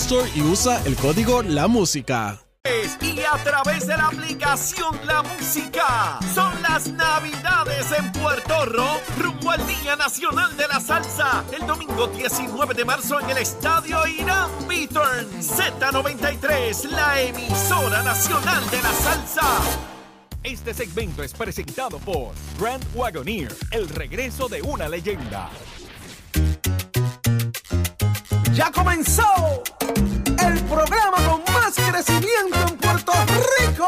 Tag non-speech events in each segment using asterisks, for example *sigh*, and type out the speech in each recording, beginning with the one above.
Store y usa el código La Música. Y a través de la aplicación La Música son las Navidades en Puerto Rico, rumbo al Día Nacional de la Salsa, el domingo 19 de marzo en el Estadio Irán Beaturn Z93, la emisora nacional de la salsa. Este segmento es presentado por Grand Wagoneer, el regreso de una leyenda. Ya comenzó el programa con más crecimiento en Puerto Rico.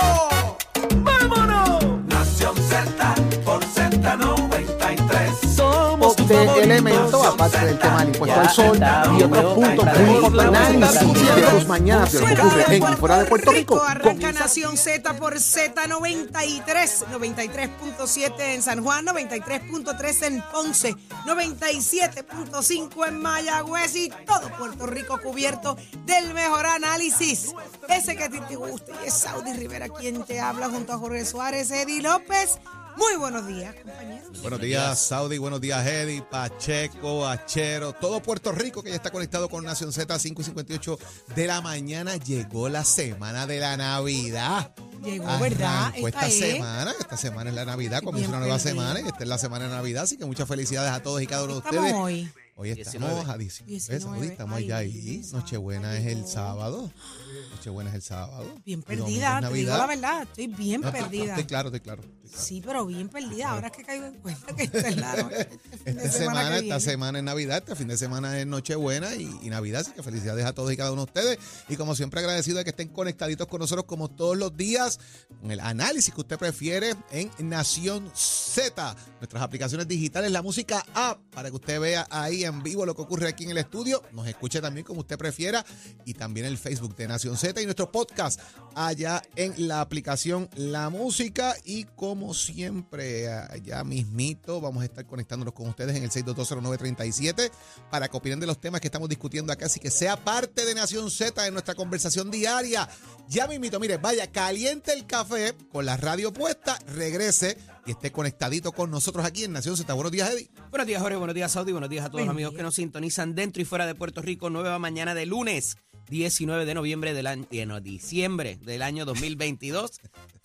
Favorito. elementos, aparte del tema del impuesto al sol y otros puntos muy importantes de tus mañanas de lo que ocurre en y fuera de Puerto Rico. Arranca Nación Z por Z93, 93.7 en San Juan, 93.3 en Ponce, 97.5 en Mayagüez y todo Puerto Rico cubierto del mejor análisis. Ese que a ti te gusta y es Saudi Rivera quien te habla junto a Jorge Suárez, Eddie López. Muy buenos días, compañeros. Buenos días, Saudi. Buenos días, Eddie, Pacheco, Achero, todo Puerto Rico que ya está conectado con Nación Z 5 y 58 de la mañana. Llegó la semana de la Navidad. Llegó, ¿verdad? Arrancó Esta esta es. semana. Esta semana es la Navidad. Comienza una nueva perdida. semana y esta es la semana de Navidad. Así que muchas felicidades a todos y cada uno de Estamos ustedes. hoy. Hoy estamos a 19. 19. Saudi, estamos Ay, allá ahí. Nochebuena es el sábado. Nochebuena es el sábado. Bien perdida, te digo la verdad, estoy bien No, perdida. Estoy claro, estoy claro. estoy claro. Sí, pero bien perdida. Ahora es que caigo en cuenta que esta es la este Esta semana, esta semana es Navidad, este fin de semana es Nochebuena y, y Navidad, así que felicidades a todos y cada uno de ustedes. Y como siempre agradecido de que estén conectaditos con nosotros como todos los días, con el análisis que usted prefiere en Nación Z, nuestras aplicaciones digitales, la música app, para que usted vea ahí en vivo lo que ocurre aquí en el estudio, nos escuche también como usted prefiera y también el Facebook de Nación Z y nuestro podcast allá en la aplicación La Música. Y como siempre allá mismito vamos a estar conectándonos con ustedes en el 6220937 para que opinen de los temas que estamos discutiendo acá, así que sea parte de Nación Z en nuestra conversación diaria. Ya mismito, mire, vaya, caliente el café con la radio puesta, regrese y esté conectadito con nosotros aquí en Nación Z. Buenos días, Eddie. Buenos días, Jorge. Buenos días, Saudi. Buenos días a todos los amigos día. que nos sintonizan dentro y fuera de Puerto Rico. Nueva mañana de lunes, 19 de noviembre del año, eh, no, diciembre del año 2022.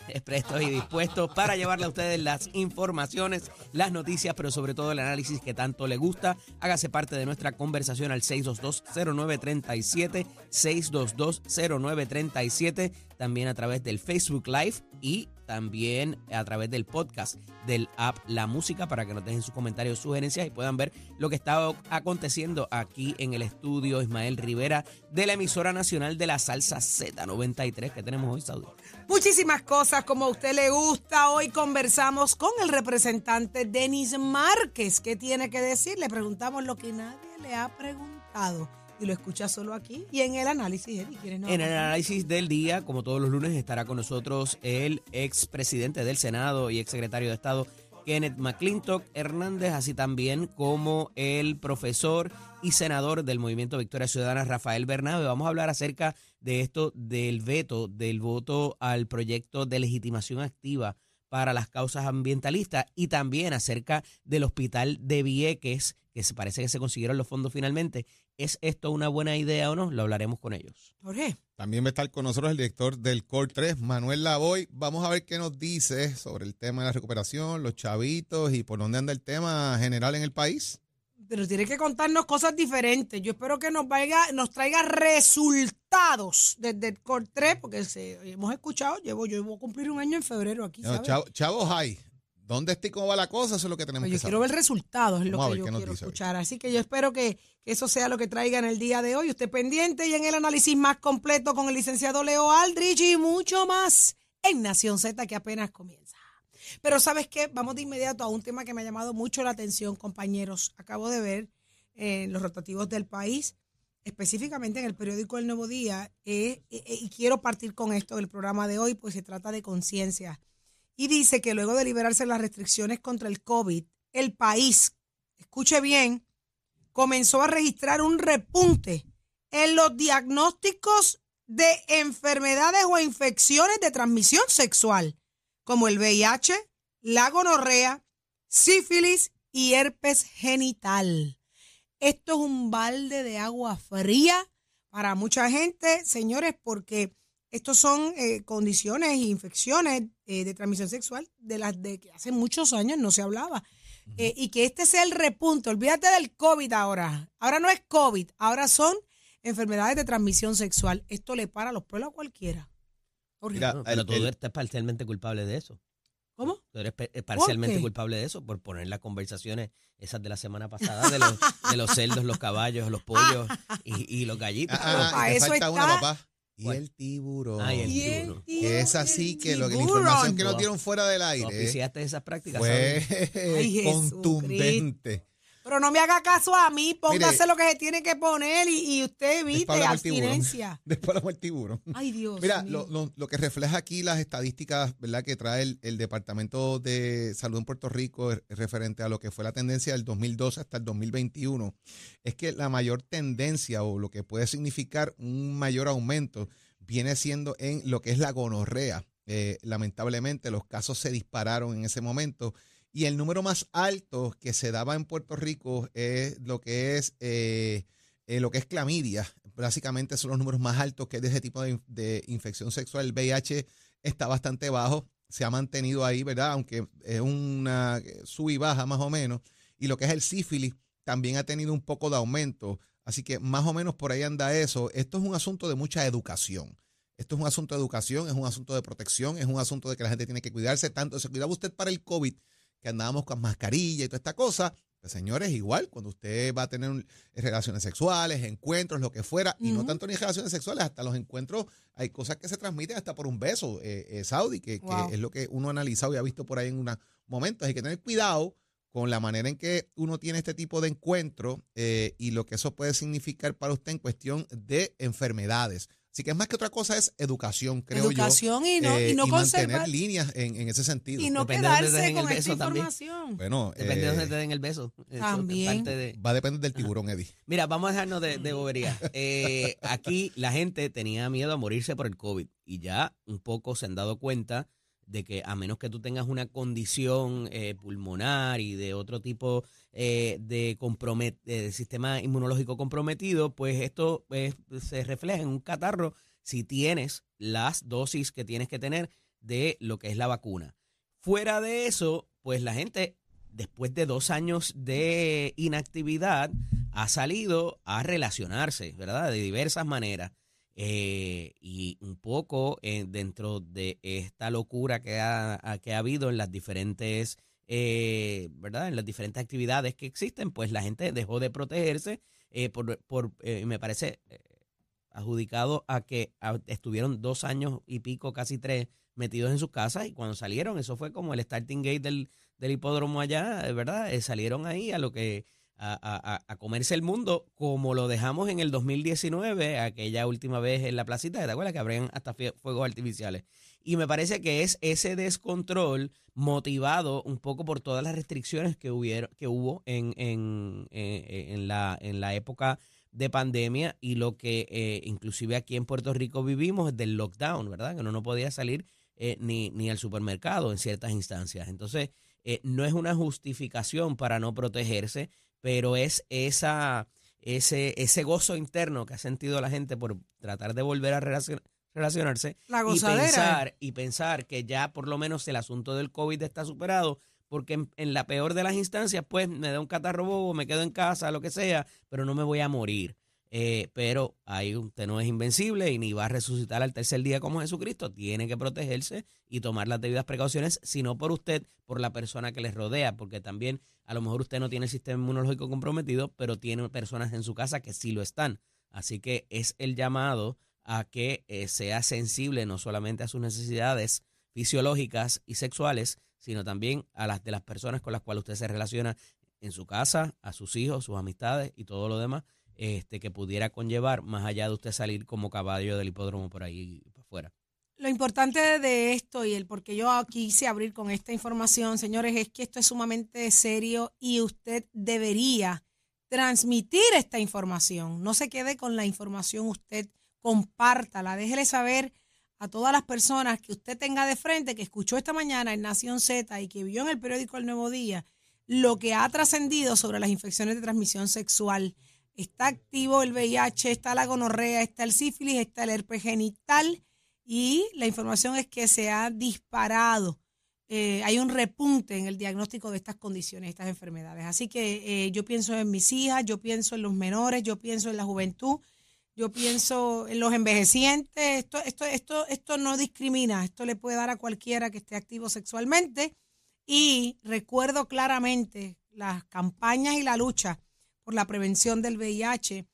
*laughs* Prestos y dispuestos para llevarle a ustedes las informaciones, las noticias, pero sobre todo el análisis que tanto le gusta. Hágase parte de nuestra conversación al 622-0937, 622-0937, también a través del Facebook Live y también a través del podcast del app La Música para que nos dejen sus comentarios, sugerencias y puedan ver lo que está aconteciendo aquí en el estudio Ismael Rivera de la emisora nacional de la salsa Z93 que tenemos hoy, Saudi. Muchísimas cosas como a usted le gusta. Hoy conversamos con el representante Denis Márquez. ¿Qué tiene que decir? Le preguntamos lo que nadie le ha preguntado. Y lo escucha solo aquí y en el análisis. Eddie, ¿quieres no? En el análisis del día, como todos los lunes, estará con nosotros el expresidente del Senado y exsecretario de Estado, Kenneth McClintock Hernández, así también como el profesor y senador del Movimiento Victoria Ciudadana, Rafael Bernabe. Vamos a hablar acerca de esto del veto, del voto al proyecto de legitimación activa para las causas ambientalistas y también acerca del hospital de Vieques, que se parece que se consiguieron los fondos finalmente. ¿Es esto una buena idea o no? Lo hablaremos con ellos. Jorge. También va a estar con nosotros el director del COR 3, Manuel Lavoy. Vamos a ver qué nos dice sobre el tema de la recuperación, los chavitos y por dónde anda el tema general en el país. pero tiene que contarnos cosas diferentes. Yo espero que nos vaya, nos traiga resultados desde el Core 3, porque se- hemos escuchado, llevo, yo voy a cumplir un año en febrero aquí, No, ¿sabes? chavo, chavo high. ¿Dónde está y cómo va la cosa? Eso es lo que tenemos Pues que yo quiero saber. ver resultados, es lo Vamos que yo quiero hoy. escuchar. Así que yo espero que, que eso sea lo que traiga en el día de hoy. Usted pendiente y en el análisis más completo con el licenciado Leo Aldrich y mucho más en Nación Z que apenas comienza. Pero ¿sabes qué? Vamos de inmediato a un tema que me ha llamado mucho la atención, compañeros. Acabo de ver en los rotativos del país, específicamente en el periódico El Nuevo Día, eh, eh, eh, y quiero partir con esto del programa de hoy, pues se trata de conciencia. Y dice que luego de liberarse las restricciones contra el COVID, el país, escuche bien, comenzó a registrar un repunte en los diagnósticos de enfermedades o infecciones de transmisión sexual, como el VIH, la gonorrea, sífilis y herpes genital. Esto es un balde de agua fría para mucha gente, señores, porque estos son eh, condiciones e infecciones eh, de transmisión sexual de las de que hace muchos años no se hablaba. Eh, y que este sea el repunte. Olvídate del COVID ahora. Ahora no es COVID, ahora son enfermedades de transmisión sexual. Esto le para los pelos a cualquiera. Jorge. Mira, No, pero el- tú el- eres parcialmente culpable de eso. ¿Cómo? Tú eres eh, parcialmente culpable de eso por poner las conversaciones esas de la semana pasada de los, de los cerdos, los caballos, los pollos *laughs* y, y los gallitos. Ah, ah, pa' y te eso falta una, está- papá. Y ¿Cuál? el tiburón. Ay, el Y el tiburón. que es así que lo que la información que nos dieron fuera del ¿Tú aire oficiaste esas prácticas? fue *laughs* Ay, Jesucristo. contundente. Pero no me haga caso a mí, póngase Mire, lo que se tiene que poner y, y usted evite abstinencia. *laughs* Después del tiburón. Ay, Dios. Mira, mío. lo, lo- lo que refleja aquí las estadísticas, ¿verdad? Que trae el, el Departamento de Salud en Puerto Rico eh, referente a lo que fue la tendencia del 2012 hasta el 2021, es que la mayor tendencia o lo que puede significar un mayor aumento viene siendo en lo que es la gonorrea. Eh, lamentablemente los casos se dispararon en ese momento y el número más alto que se daba en Puerto Rico es lo que es eh, eh, lo que es clamidia. Básicamente son los números más altos que hay de ese tipo de, de infección sexual. El VIH está bastante bajo, se ha mantenido ahí, ¿verdad? Aunque es una sub y baja más o menos. Y lo que es el sífilis también ha tenido un poco de aumento. Así que más o menos por ahí anda eso. Esto es un asunto de mucha educación. Esto es un asunto de educación, es un asunto de protección, es un asunto de que la gente tiene que cuidarse tanto. Se cuidaba usted para el COVID, que andábamos con mascarilla y toda esta cosa. Pues señores, igual, cuando usted va a tener un- relaciones sexuales, encuentros, lo que fuera, y no tanto ni relaciones sexuales, hasta los encuentros, hay cosas que se transmiten hasta por un beso, eh, eh, Saudi, que, es lo que uno ha analizado y ha visto por ahí en unos momentos. Hay que tener cuidado con la manera en que uno tiene este tipo de encuentro eh, y lo que eso puede significar para usted en cuestión de enfermedades. Así que es más que otra cosa, es educación, creo Educación yo. y no, eh, y no mantener conservar líneas en, en ese sentido. y no Depende de dónde te quedarse den el con esta beso también. información. bueno, Depende de eh, dónde te den el beso. Eso es También. parte de- va a depender del tiburón, Eddie. Mira, vamos a dejarnos de, de bobería. *laughs* Eh, aquí la gente tenía miedo a morirse por el COVID y ya un poco se han dado cuenta de que a menos que tú tengas una condición eh, pulmonar y de otro tipo eh, de, compromet de sistema inmunológico comprometido, pues esto pues, se refleja en un catarro si tienes las dosis que tienes que tener de lo que es la vacuna. Fuera de eso, pues la gente, después de dos años de inactividad, ha salido a relacionarse, ¿verdad? De diversas maneras. Eh, y un poco eh, dentro de esta locura que ha, que ha habido en las diferentes, eh, ¿verdad? En las diferentes actividades que existen, pues la gente dejó de protegerse eh, por, por eh, me parece, eh, adjudicado a que estuvieron dos años y pico, casi tres, metidos en sus casas y cuando salieron, eso fue como el starting gate del, del hipódromo allá, ¿verdad? Salieron ahí a lo que a, comerse el mundo como lo dejamos en el 2019, aquella última vez en la placita, ¿te acuerdas? Que abrían hasta fuegos artificiales. Y me parece que es ese descontrol motivado un poco por todas las restricciones que, hubieron, que hubo en, en, eh, en la, en la época de pandemia y lo que eh, inclusive aquí en Puerto Rico vivimos del lockdown, ¿verdad? Que uno no podía salir eh, ni, al supermercado en ciertas instancias. Entonces, eh, no es una justificación para no protegerse, pero es esa, ese, ese gozo interno que ha sentido la gente por tratar de volver a relacion- relacionarse La y pensar, y pensar que ya por lo menos el asunto del COVID está superado, porque en, en la peor de las instancias, pues me da un catarro bobo, me quedo en casa, lo que sea, pero no me voy a morir. Eh, pero ahí usted no es invencible y ni va a resucitar al tercer día como Jesucristo. Tiene que protegerse y tomar las debidas precauciones, si no por usted, por la persona que les rodea, porque también a lo mejor usted no tiene el sistema inmunológico comprometido, pero tiene personas en su casa que sí lo están. Así que es el llamado a que eh, sea sensible no solamente a sus necesidades fisiológicas y sexuales, sino también a las de las personas con las cuales usted se relaciona en su casa, a sus hijos, sus amistades y todo lo demás este, que pudiera conllevar más allá de usted salir como caballo del hipódromo por ahí afuera. Lo importante de esto y el por qué yo quise abrir con esta información, señores, es que esto es sumamente serio y usted debería transmitir esta información. No se quede con la información, usted compártala, déjele saber a todas las personas que usted tenga de frente, que escuchó esta mañana en Nación Z y que vio en el periódico El Nuevo Día lo que ha trascendido sobre las infecciones de transmisión sexual está activo el VIH, está la gonorrea, está el sífilis, está el herpes genital y la información es que se ha disparado. Eh, hay un repunte en el diagnóstico de estas condiciones, estas enfermedades. Así que eh, yo pienso en mis hijas, yo pienso en los menores, yo pienso en la juventud, yo pienso en los envejecientes. Esto, esto, esto, esto no discrimina, esto le puede dar a cualquiera que esté activo sexualmente. Y recuerdo claramente las campañas y la lucha por la prevención del VIH.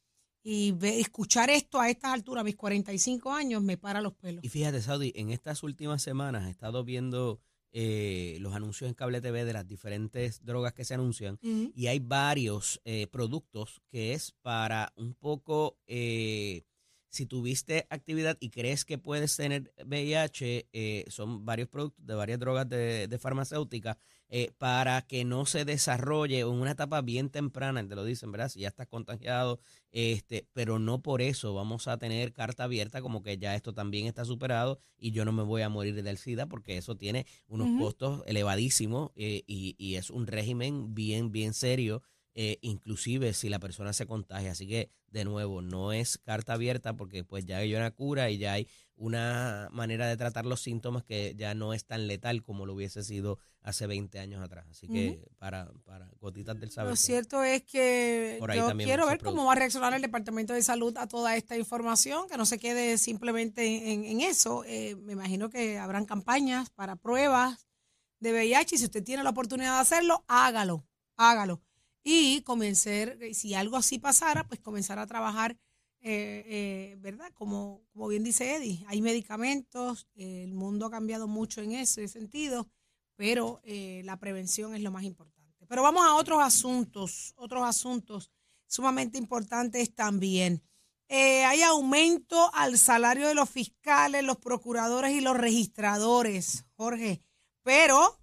Y escuchar esto a estas alturas, a mis 45 años, me para los pelos. Y fíjate, Saudi, en estas últimas semanas he estado viendo eh, los anuncios en cable TV de las diferentes drogas que se anuncian y hay varios eh, productos que es para un poco, eh, si tuviste actividad y crees que puedes tener VIH, son varios productos de varias drogas de, de farmacéuticas eh, para que no se desarrolle en una etapa bien temprana, te lo dicen, ¿verdad? Si ya estás contagiado, este, pero no por eso vamos a tener carta abierta como que ya esto también está superado y yo no me voy a morir del SIDA porque eso tiene unos costos elevadísimos eh, y, y, es un régimen bien, bien serio. Eh, inclusive si la persona se contagia. Así que, de nuevo, no es carta abierta porque pues ya hay una cura y ya hay una manera de tratar los síntomas que ya no es tan letal como lo hubiese sido hace 20 años atrás. Así que para, para gotitas del saber. Lo cierto es que yo quiero ver cómo va a reaccionar el Departamento de Salud a toda esta información, que no se quede simplemente en, eso. Eh, me imagino que habrán campañas para pruebas de VIH y si usted tiene la oportunidad de hacerlo, hágalo, hágalo. Y comenzar, si algo así pasara, pues comenzar a trabajar eh, eh, ¿verdad? Como, como bien dice Eddie, hay medicamentos, el mundo ha cambiado mucho en ese sentido, pero eh, la prevención es lo más importante. Pero vamos a otros asuntos, otros asuntos sumamente importantes también. hay aumento al salario de los fiscales, los procuradores y los registradores, Jorge, pero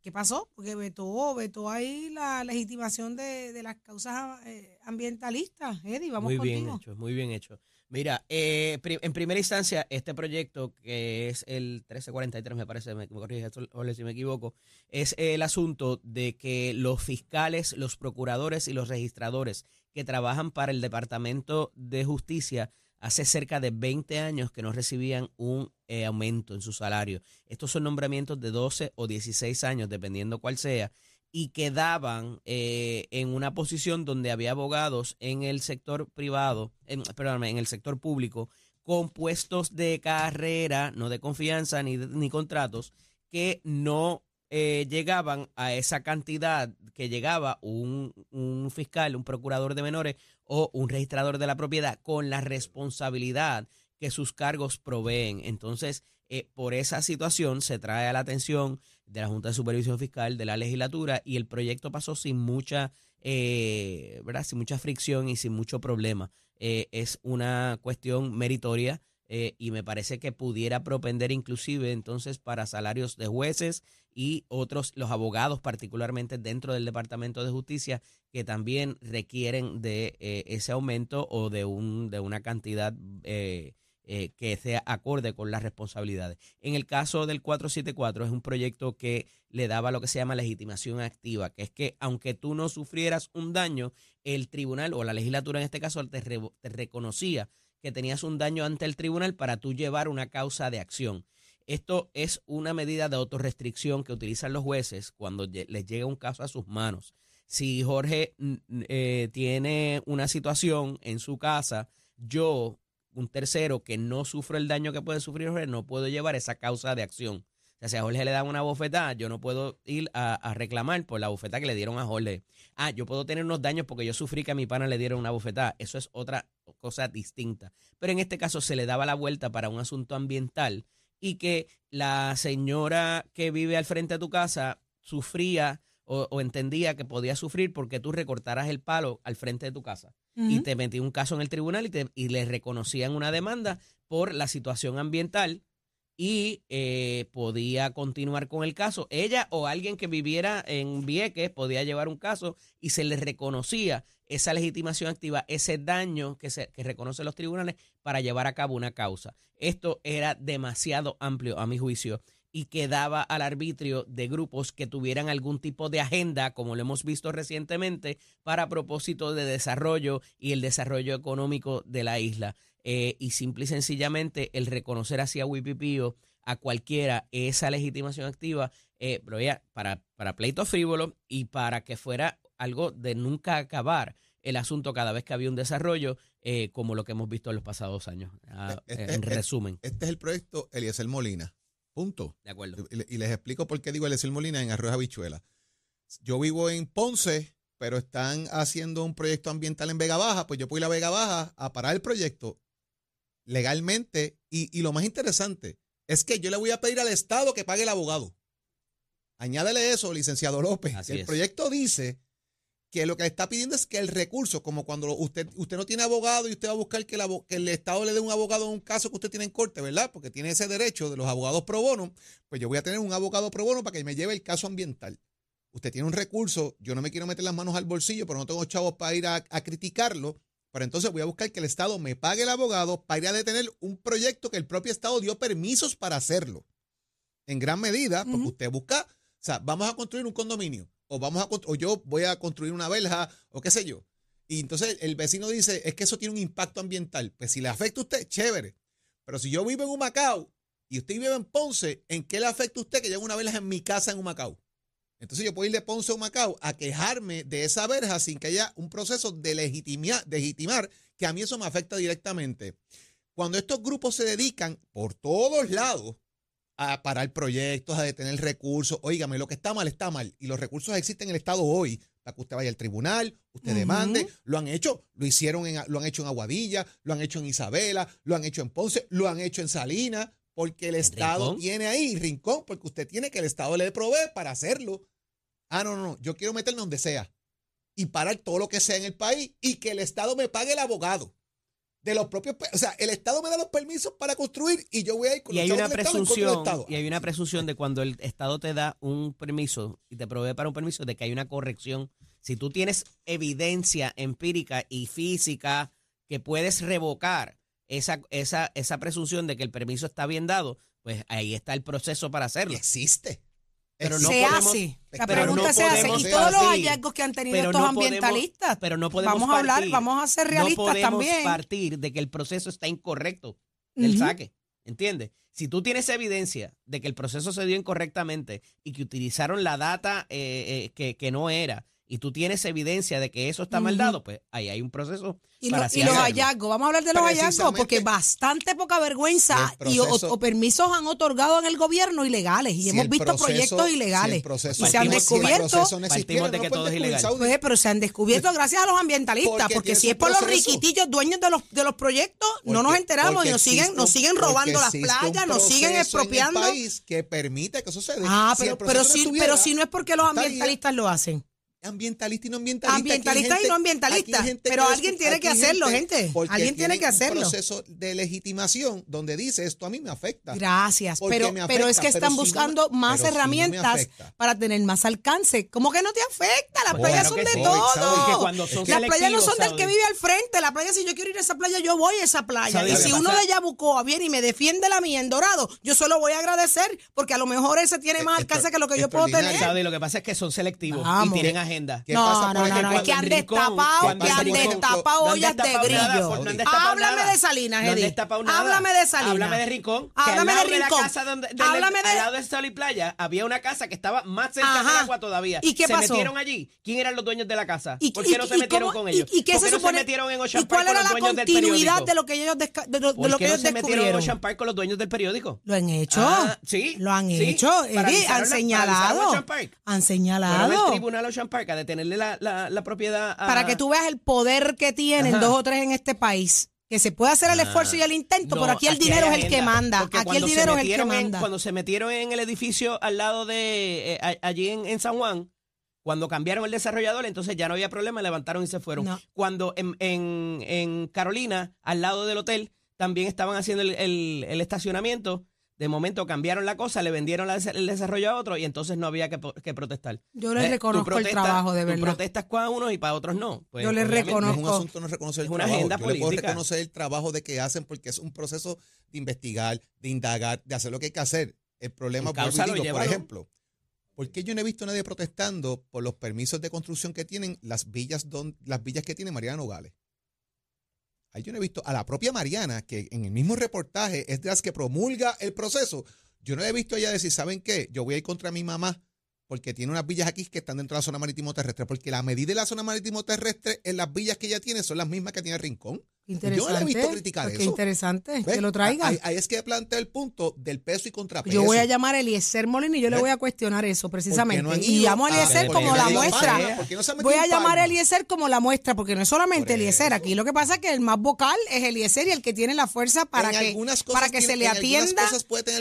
¿Qué pasó? Porque vetó, vetó ahí la legitimación de, las causas eh, ambientalistas. Eddie, vamos Muy bien hecho, muy bien hecho. Mira, eh, en primera instancia, este proyecto, que es el 1343, me parece, me, me corrige si me equivoco, es el asunto de que los fiscales, los procuradores y los registradores que trabajan para el Departamento de Justicia hace cerca de 20 años que no recibían un eh, aumento en su salario. Estos son nombramientos de 12 o 16 años, dependiendo cuál sea, y quedaban eh, en una posición donde había abogados en el sector privado, en, en el sector público, con puestos de carrera, no de confianza ni, ni contratos, que no eh, llegaban a esa cantidad que llegaba un, un, fiscal, un procurador de menores o un registrador de la propiedad con la responsabilidad que sus cargos proveen. Entonces, eh, por esa situación se trae a la atención de la Junta de Supervisión Fiscal, de la legislatura, y el proyecto pasó sin mucha, eh, ¿verdad? Sin mucha fricción y sin mucho problema. es una cuestión meritoria eh, y me parece que pudiera propender inclusive entonces para salarios de jueces y otros, los abogados particularmente dentro del Departamento de Justicia que también requieren de eh, ese aumento o de, un, de una cantidad eh, que sea acorde con las responsabilidades. En el caso del 474 es un proyecto que le daba lo que se llama legitimación activa, que es que aunque tú no sufrieras un daño, el tribunal o la legislatura en este caso te, te reconocía que tenías un daño ante el tribunal para tú llevar una causa de acción. Esto es una medida de autorrestricción que utilizan los jueces cuando les llega un caso a sus manos. Si Jorge eh, tiene una situación en su casa, yo, un tercero que no sufro el daño que puede sufrir Jorge, no puedo llevar esa causa de acción. O sea, si a Jorge le dan una bofetada, yo no puedo ir a, a reclamar por la bofetada que le dieron a Jorge. Ah, yo puedo tener unos daños porque yo sufrí que a mi pana le dieron una bofetada. Eso es otra cosa distinta. Pero en este caso se le daba la vuelta para un asunto ambiental y que la señora que vive al frente de tu casa sufría o, o entendía que podía sufrir porque tú recortaras el palo al frente de tu casa. Y te metí un caso en el tribunal y, te, y le reconocían una demanda por la situación ambiental y eh, podía continuar con el caso. Ella o alguien que viviera en Vieques podía llevar un caso y se le reconocía esa legitimación activa, ese daño que, se, que reconocen los tribunales para llevar a cabo una causa. Esto era demasiado amplio a mi juicio y quedaba al arbitrio de grupos que tuvieran algún tipo de agenda, como lo hemos visto recientemente, para propósito de desarrollo y el desarrollo económico de la isla. Eh, y simple y sencillamente el reconocer hacia Wipipío a cualquiera esa legitimación activa, eh, pero ya, para, para pleito frívolo y para que fuera algo de nunca acabar el asunto cada vez que había un desarrollo, eh, como lo que hemos visto en los pasados años. Ah, Este- en resumen, Este es el proyecto Eliezer Molina. Punto. de acuerdo. Y, y les explico por qué digo Eliezer Molina en Arroyo Habichuela. Yo vivo en Ponce, pero están haciendo un proyecto ambiental en Vega Baja, pues yo puedo ir a Vega Baja a parar el proyecto legalmente. Y, y lo más interesante es que yo le voy a pedir al Estado que pague el abogado. Añádele eso, licenciado López. Así el es. proyecto dice que lo que está pidiendo es que el recurso, como cuando usted, usted no tiene abogado y usted va a buscar que el, que el Estado le dé un abogado en un caso que usted tiene en corte, ¿verdad? Porque tiene ese derecho de los abogados pro bono, pues yo voy a tener un abogado pro bono para que me lleve el caso ambiental. Usted tiene un recurso, yo no me quiero meter las manos al bolsillo, pero no tengo chavos para ir a, a criticarlo, pero entonces voy a buscar que el Estado me pague el abogado para ir a detener un proyecto que el propio Estado dio permisos para hacerlo. En gran medida, porque usted busca, o sea, vamos a construir un condominio, o vamos a o yo voy a construir una verja, o qué sé yo. Y entonces el vecino dice, es que eso tiene un impacto ambiental. Pues si le afecta a usted, chévere. Pero si yo vivo en Humacao y usted vive en Ponce, ¿en qué le afecta a usted que lleve una verja en mi casa en Humacao? Entonces yo puedo ir de Ponce a Humacao a quejarme de esa verja sin que haya un proceso de legitimia- legitimar que a mí eso me afecta directamente. Cuando estos grupos se dedican por todos lados a parar proyectos, a detener recursos, óigame, lo que está mal está mal y los recursos existen en el Estado hoy para que usted vaya al tribunal, usted demande, lo han hecho, lo hicieron en, lo han hecho en Aguadilla, lo han hecho en Isabela, lo han hecho en Ponce, lo han hecho en Salinas, porque el Estado Rincón? tiene ahí, Rincón, porque usted tiene que el Estado le provee para hacerlo. Ah, no, no, no, yo quiero meterme donde sea y parar todo lo que sea en el país y que el Estado me pague el abogado. De los propios, o sea, el Estado me da los permisos para construir y yo voy a ir con Y hay una presunción, Estado. y hay una presunción de cuando el Estado te da un permiso y te provee para un permiso de que hay una corrección. Si tú tienes evidencia empírica y física que puedes revocar esa, esa, esa presunción de que el permiso está bien dado, pues ahí está el proceso para Y hacerlo. existe. Pero no se podemos- hace. La pero pregunta no se hace. podemos Y todos los hallazgos que han tenido Pero estos no podemos- ambientalistas. pero no podemos vamos a hablar, partir- vamos a ser realistas no podemos también. partir de que el proceso está incorrecto del saque. ¿Entiendes? Si tú tienes evidencia de que el proceso se dio incorrectamente y que utilizaron la data eh, eh, que, que no era, y tú tienes evidencia de que eso está mal dado, pues ahí hay un proceso Y, para lo- así y los hallazgos, vamos a hablar de los hallazgos, porque bastante poca vergüenza Si y o, permisos han otorgado en el gobierno ilegales y Si hemos visto proceso- proyectos si ilegales y se han si descubierto, no existiera, de que todo es ilegal. Pues, pero se han descubierto gracias a los ambientalistas, Porque si es por los riquitillos dueños de los de los proyectos, no nos enteramos y nos siguen, nos siguen robando las playas, nos siguen expropiando. En el país que permite que eso se dé. Ah, Si pero, pero, si, pero si no es porque los ambientalistas lo hacen. Ambientalista y no ambientalista. Ambientalistas y no gente pero alguien tiene que hacerlo, gente. Alguien tiene que hacerlo. Un proceso de legitimación donde dice esto a mí me afecta. Gracias, pero, me pero es que están si no me- buscando más si no herramientas para tener más alcance. ¿Cómo que no te afecta? Las playas son de sí. todo. Saudi, que cuando son Las playas no son del que vive al frente. La playa, si yo quiero ir a esa playa, yo voy a esa playa. Y si uno pasa- de Yabucoa viene y me defiende la mía en Dorado, yo se lo voy a agradecer porque a lo mejor ese tiene más Eh, alcance que lo que yo puedo tener. Lo que pasa es que son selectivos y tienen agenda. ¿Qué no, no, no, no, es que han destapado, que han destapado ollas de grillo. Háblame de Salinas, Eddie. Háblame de Salinas. Háblame de Rincón. Háblame de Rincón. casa donde, del- Háblame de- al lado de Sol y Playa había una casa que estaba más cerca del agua todavía. ¿Y qué se pasó? metieron allí. ¿Quién eran los dueños de la casa? ¿Y- ¿Por qué no se metieron con ellos? ¿Y, qué ¿Por se supone? se metieron en ¿Y cuál era los la continuidad de lo que ellos, desca- de lo, de ¿Por lo qué que no ellos se metieron en descubrieron? Ocean Park con los dueños del periódico? Lo han hecho. Ah, sí, Lo han hecho. Han la- señalado. Han señalado. tribunal Ocean Park a detenerle la, la, la propiedad a... Para que tú veas el poder que tienen Ajá. dos o tres en este país. Que se puede hacer el esfuerzo y el intento, No, pero aquí el dinero es el que manda. Porque Aquí el dinero es el que en- manda. cuando se metieron en el edificio al lado de, eh, a- allí en, en San Juan, cuando cambiaron el desarrollador, entonces ya no había problema, levantaron y se fueron. No. Cuando en, en- en Carolina, al lado del hotel, también estaban haciendo el, el- el estacionamiento. De momento cambiaron la cosa, le vendieron la- el desarrollo a otro y entonces no había que, protestar. Yo les. Tú reconozco el trabajo, de tú verdad. protestas para unos y para otros no. Pues, Yo les reconozco. No es un asunto no reconocer el Es una trabajo. agenda Yo le puedo política. reconocer el trabajo de que hacen porque es un proceso de investigar, de indagar, de hacer lo que hay que hacer. El problema, digo, por llévalo. ejemplo, ¿por qué yo no he visto a nadie protestando por los permisos de construcción que tienen las villas, don- las villas que tiene Mariana Nogales? Ahí yo no he visto a la propia Mariana, que en el mismo reportaje es de las que promulga el proceso. Yo no he visto a ella decir, ¿saben qué? Yo voy a ir contra mi mamá porque tiene unas villas aquí que están dentro de la zona marítimo terrestre, porque la medida de la zona marítimo terrestre en las villas que ella tiene son las mismas que tiene Rincón. Interesante. Yo le he visto criticar qué eso. interesante ¿Ves? que lo traigan. Ahí, ahí es que plantea el punto del peso y contrapeso. Yo voy a llamar a Eliezer Molina y yo le voy a cuestionar eso precisamente. no y llamo a Eliezer ¿por como la muestra. Voy a llamar a? Eliezer como la muestra, porque no es solamente Eliezer. Aquí lo que pasa es que el más vocal es Eliezer y el que tiene la fuerza para En que, para que se le atienda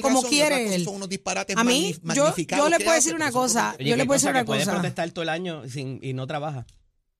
como razón, quiere él. son unos disparates A mí, yo, yo le puedo decir una cosa. Yo le puedo decir una cosa. protestar todo el año y no trabaja.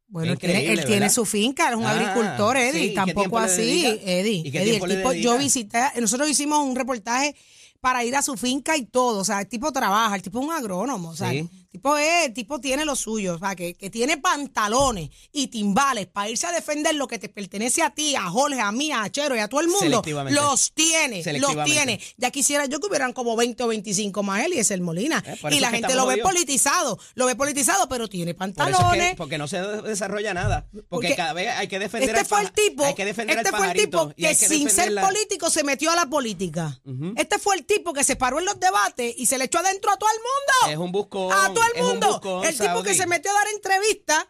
Bueno, él tiene, él su finca, es un Ah, agricultor, Eddie, ¿y qué tampoco así? Eddie. ¿Y qué Eddie, el tipo, yo visité, nosotros hicimos un reportaje para ir a su finca y todo, o sea, el tipo trabaja, el tipo es un agrónomo, o sea, Sí. El tipo es, tipo tiene lo suyo, o sea, que, que tiene pantalones y timbales para irse a defender lo que te pertenece a ti, a Jorge, a mí, a Chero y a todo el mundo, los tiene, los tiene. Ya quisiera yo que hubieran como 20 o 25 más él y es el Molina. Eh, por y la es gente lo ve jodidos. politizado, lo ve politizado, pero tiene Por pantalones. es que, porque no se de- desarrolla nada. Porque, Porque cada vez hay que defender Este al fue el tipo, hay que defender este al fue el tipo que, sin ser la- político se metió a la política. Este fue el tipo que se paró en los debates y se le echó adentro a todo el mundo. Es un buscón, A todo el mundo. buscón, el tipo que se metió a dar entrevistas,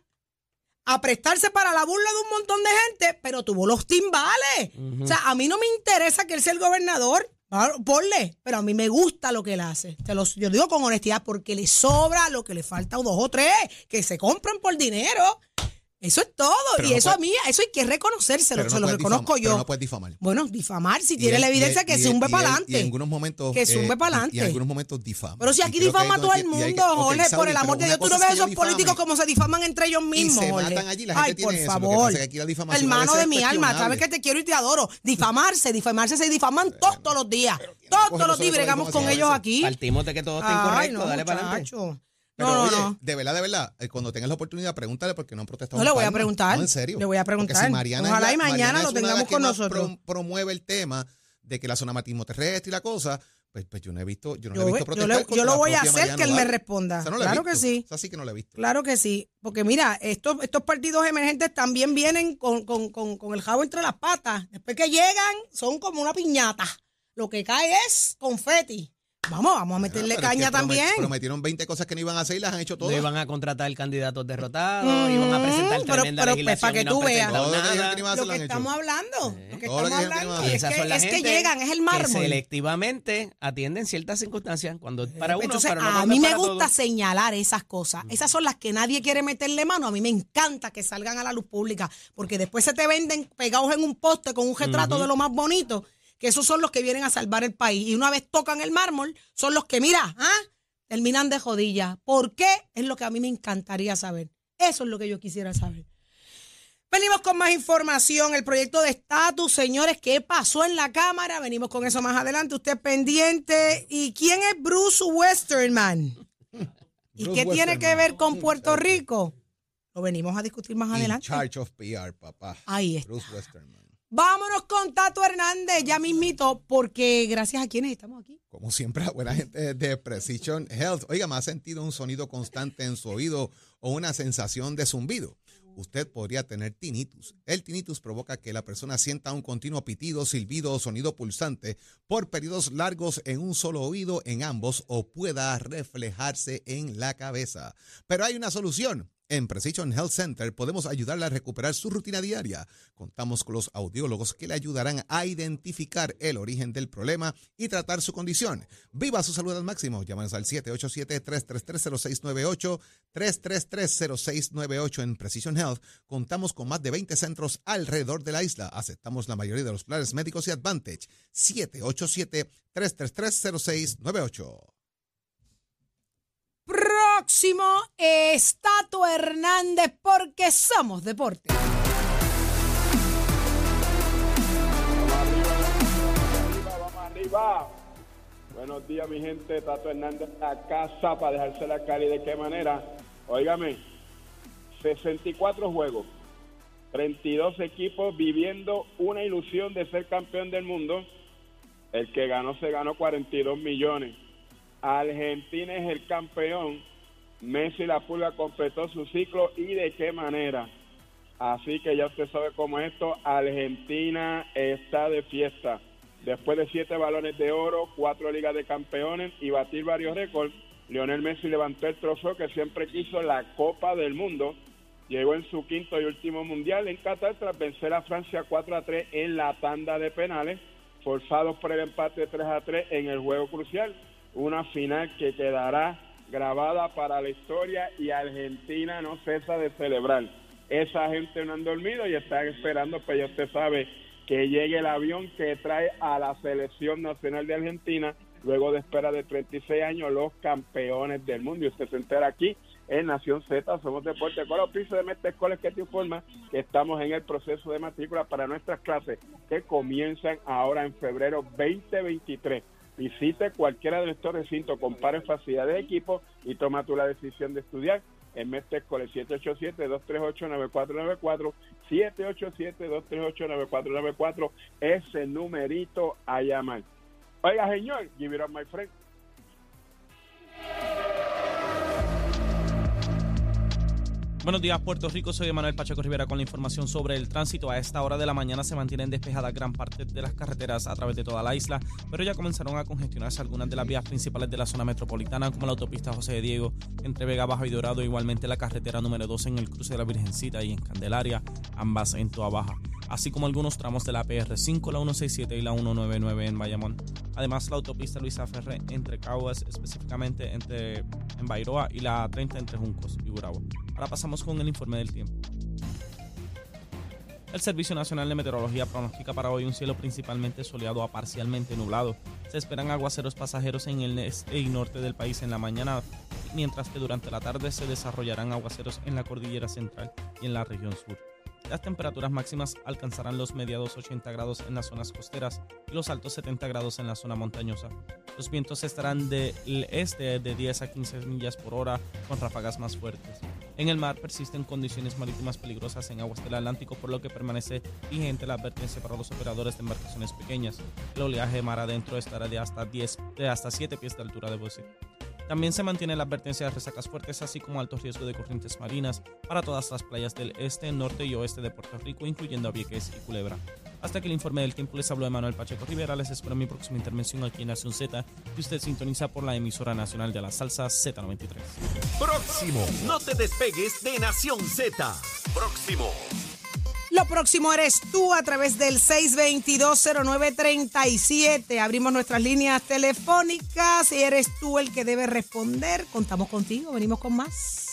a prestarse para la burla de un montón de gente, pero tuvo los timbales. O sea, a mí no me interesa que él sea el gobernador. Claro, Ponle, pero a mí me gusta lo que él hace. Te los, yo digo con honestidad, porque le sobra lo que le falta, o dos o tres, que se compran por dinero. Eso es todo. Pero y no eso puede- a mí, eso hay que reconocérselo. Se lo reconozco difamar, yo. pero no puedes difamar. Bueno, difamar si Y tiene él- la y evidencia él- que y zumbe para Y en adelante. algunos momentos. Que zumbe eh, pa'lante. Y en algunos momentos difama. Pero si Y aquí que difama a todo el y mundo, que- Jorge, por el amor de Dios. Tú no ves es que esos políticos como se difaman entre ellos Y mismos, se Jorge. matan allí, la gente Ay, por eso. Que favor. es que aquí la a Hermano de mi alma, sabes que te quiero y te adoro. *laughs* Difamarse, difamarse, se difaman todos, todos los días. Todos, los días bregamos con a ellos aquí. Partimos de que todo está incorrecto, dale para adelante. Pero No, no, oye, no. de verdad, de verdad, eh, cuando tengas la oportunidad, pregúntale porque no han protestado. No, le voy a preguntar. No, en serio. Le voy a preguntar. si Mariana Ojalá la- y mañana Mariana lo tengamos con nosotros. pro- promueve el tema de que la zona marítimo terrestre y la cosa, pues, pues yo no he visto, yo no Yo he visto yo le- yo lo voy a hacer Mariana que él me responda. No Claro que sí. Esa sí que no la he visto. Claro que sí, porque mira, estos, estos partidos emergentes también vienen con, con, con, con el jabo entre las patas. Después que llegan, son como una piñata. Lo que cae es confeti. Vamos, vamos a meterle Ah, pero es que caña también. Prometieron 20 cosas que no iban a hacer y las han hecho No todas. iban a contratar candidatos derrotados, iban a presentar Mm, pero- tremenda pero, pues, para que y no tú veas. lo que que no Lo que hecho. estamos hablando, lo que Todo estamos que que hablando es que, es que llegan, es el que mármol. selectivamente atienden ciertas circunstancias cuando es para uno, Entonces, pero no a mí me para gusta todos. señalar esas cosas. Esas son las que nadie quiere meterle mano. A mí me encanta que salgan a la luz pública, porque después se te venden pegados en un poste con un retrato de lo más bonito, que esos son los que vienen a salvar el país. Y una vez tocan el mármol, son los que, mira, ¿ah? terminan de jodilla. ¿Por qué? Es lo que a mí me encantaría saber. Eso es lo que yo quisiera saber. Venimos con más información, el proyecto de estatus, señores, ¿qué pasó en la Cámara? Venimos con eso más adelante, usted pendiente. ¿Y quién es Bruce Westerman? ¿Y Bruce qué tiene que ver con Puerto Rico? Lo venimos a discutir más In adelante. charge of PR, papá. Ahí está. Bruce Westerman. Vámonos con Tato Hernández, ya mismito, porque gracias a quienes estamos aquí. Como siempre, buena gente de Precision Health. Oiga, ¿me ha sentido un sonido constante en su oído o una sensación de zumbido? Usted podría tener tinnitus. El tinnitus provoca que la persona sienta un continuo pitido, silbido o sonido pulsante por periodos largos en un solo oído, en ambos, o pueda reflejarse en la cabeza. Pero hay una solución. En Precision Health Center podemos ayudarle a recuperar su rutina diaria. Contamos con los audiólogos que le ayudarán a identificar el origen del problema y tratar su condición. Viva su salud al máximo. Llámanos al 787-333-0698, 333-0698 en Precision Health. Contamos con más de 20 centros alrededor de la isla. Aceptamos la mayoría de los planes médicos y Advantage. 787-333-0698. Próximo, Estato Hernández, porque somos deporte. Vamos arriba. Buenos días, mi gente. Tato Hernández a casa para dejarse la cali. ¿De qué manera? Óigame, 64 juegos, 32 equipos viviendo una ilusión de ser campeón del mundo. El que ganó se ganó 42 millones. Argentina es el campeón. Messi la pulga completó su ciclo y de qué manera. Así que ya usted sabe cómo es esto. Argentina está de fiesta. Después de siete balones de oro, cuatro ligas de campeones y batir varios récords, Lionel Messi levantó el trofeo que siempre quiso, la Copa del Mundo. Llegó en su quinto y último mundial en Qatar tras vencer a Francia 4 a 3 en la tanda de penales, forzados por el empate 3 a 3 en el juego crucial. Una final que quedará grabada para la historia y Argentina no cesa de celebrar. Esa gente no han dormido y están esperando, pues ya usted sabe que llegue el avión que trae a la selección nacional de Argentina luego de espera de 36 años los campeones del mundo. Y usted se entera aquí en Nación Z, somos Deporte con los pisos de Mestre Escoles que te informa que estamos en el proceso de matrícula para nuestras clases que comienzan ahora en febrero 2023. Visite cualquiera de estos recintos, compare facilidades de equipo y toma tú la decisión de estudiar en Mestre Escoles 787-238-9494, 787-238-9494, ese numerito a llamar. Oiga, señor, give it up, my friend. Buenos días, Puerto Rico. Soy Manuel Pacheco Rivera con la información sobre el tránsito. A esta hora de la mañana se mantienen despejadas gran parte de las carreteras a través de toda la isla, pero ya comenzaron a congestionarse algunas de las vías principales de la zona metropolitana, como la autopista José de Diego entre Vega Baja y Dorado, igualmente la carretera número 12 en el cruce de la Virgencita y en Candelaria, ambas en Toa Baja, así como algunos tramos de la PR5, la 167 y la 199 en Bayamón. Además, la autopista Luisa Ferré entre Caguas, específicamente entre en Bairoa y la 30 entre Juncos y Gurabo. Ahora pasamos con el informe del tiempo. El Servicio Nacional de Meteorología pronostica para hoy un cielo principalmente soleado a parcialmente nublado. Se esperan aguaceros pasajeros en el este y norte del país en la mañana, mientras que durante la tarde se desarrollarán aguaceros en la cordillera central y en la región sur. Las temperaturas máximas alcanzarán los mediados 80 grados en las zonas costeras y los altos 70 grados en la zona montañosa. Los vientos estarán del este de 10 a 15 millas por hora con ráfagas más fuertes. En el mar persisten condiciones marítimas peligrosas en aguas del Atlántico, por lo que permanece vigente la advertencia para los operadores de embarcaciones pequeñas. El oleaje mar adentro estará de hasta 10, de hasta 7 pies de altura de decir. También se mantiene la advertencia de resacas fuertes, así como alto riesgo de corrientes marinas para todas las playas del este, norte y oeste de Puerto Rico, incluyendo a Vieques y Culebra. Hasta que el informe del tiempo les habló de Manuel Pacheco Rivera, les espero en mi próxima intervención aquí en Nación Z, que usted sintoniza por la emisora nacional de la salsa Z93. Próximo. No te despegues de Nación Z. Próximo. Lo próximo eres tú a través del 6220937. Abrimos nuestras líneas telefónicas y eres tú el que debe responder. Contamos contigo, venimos con más.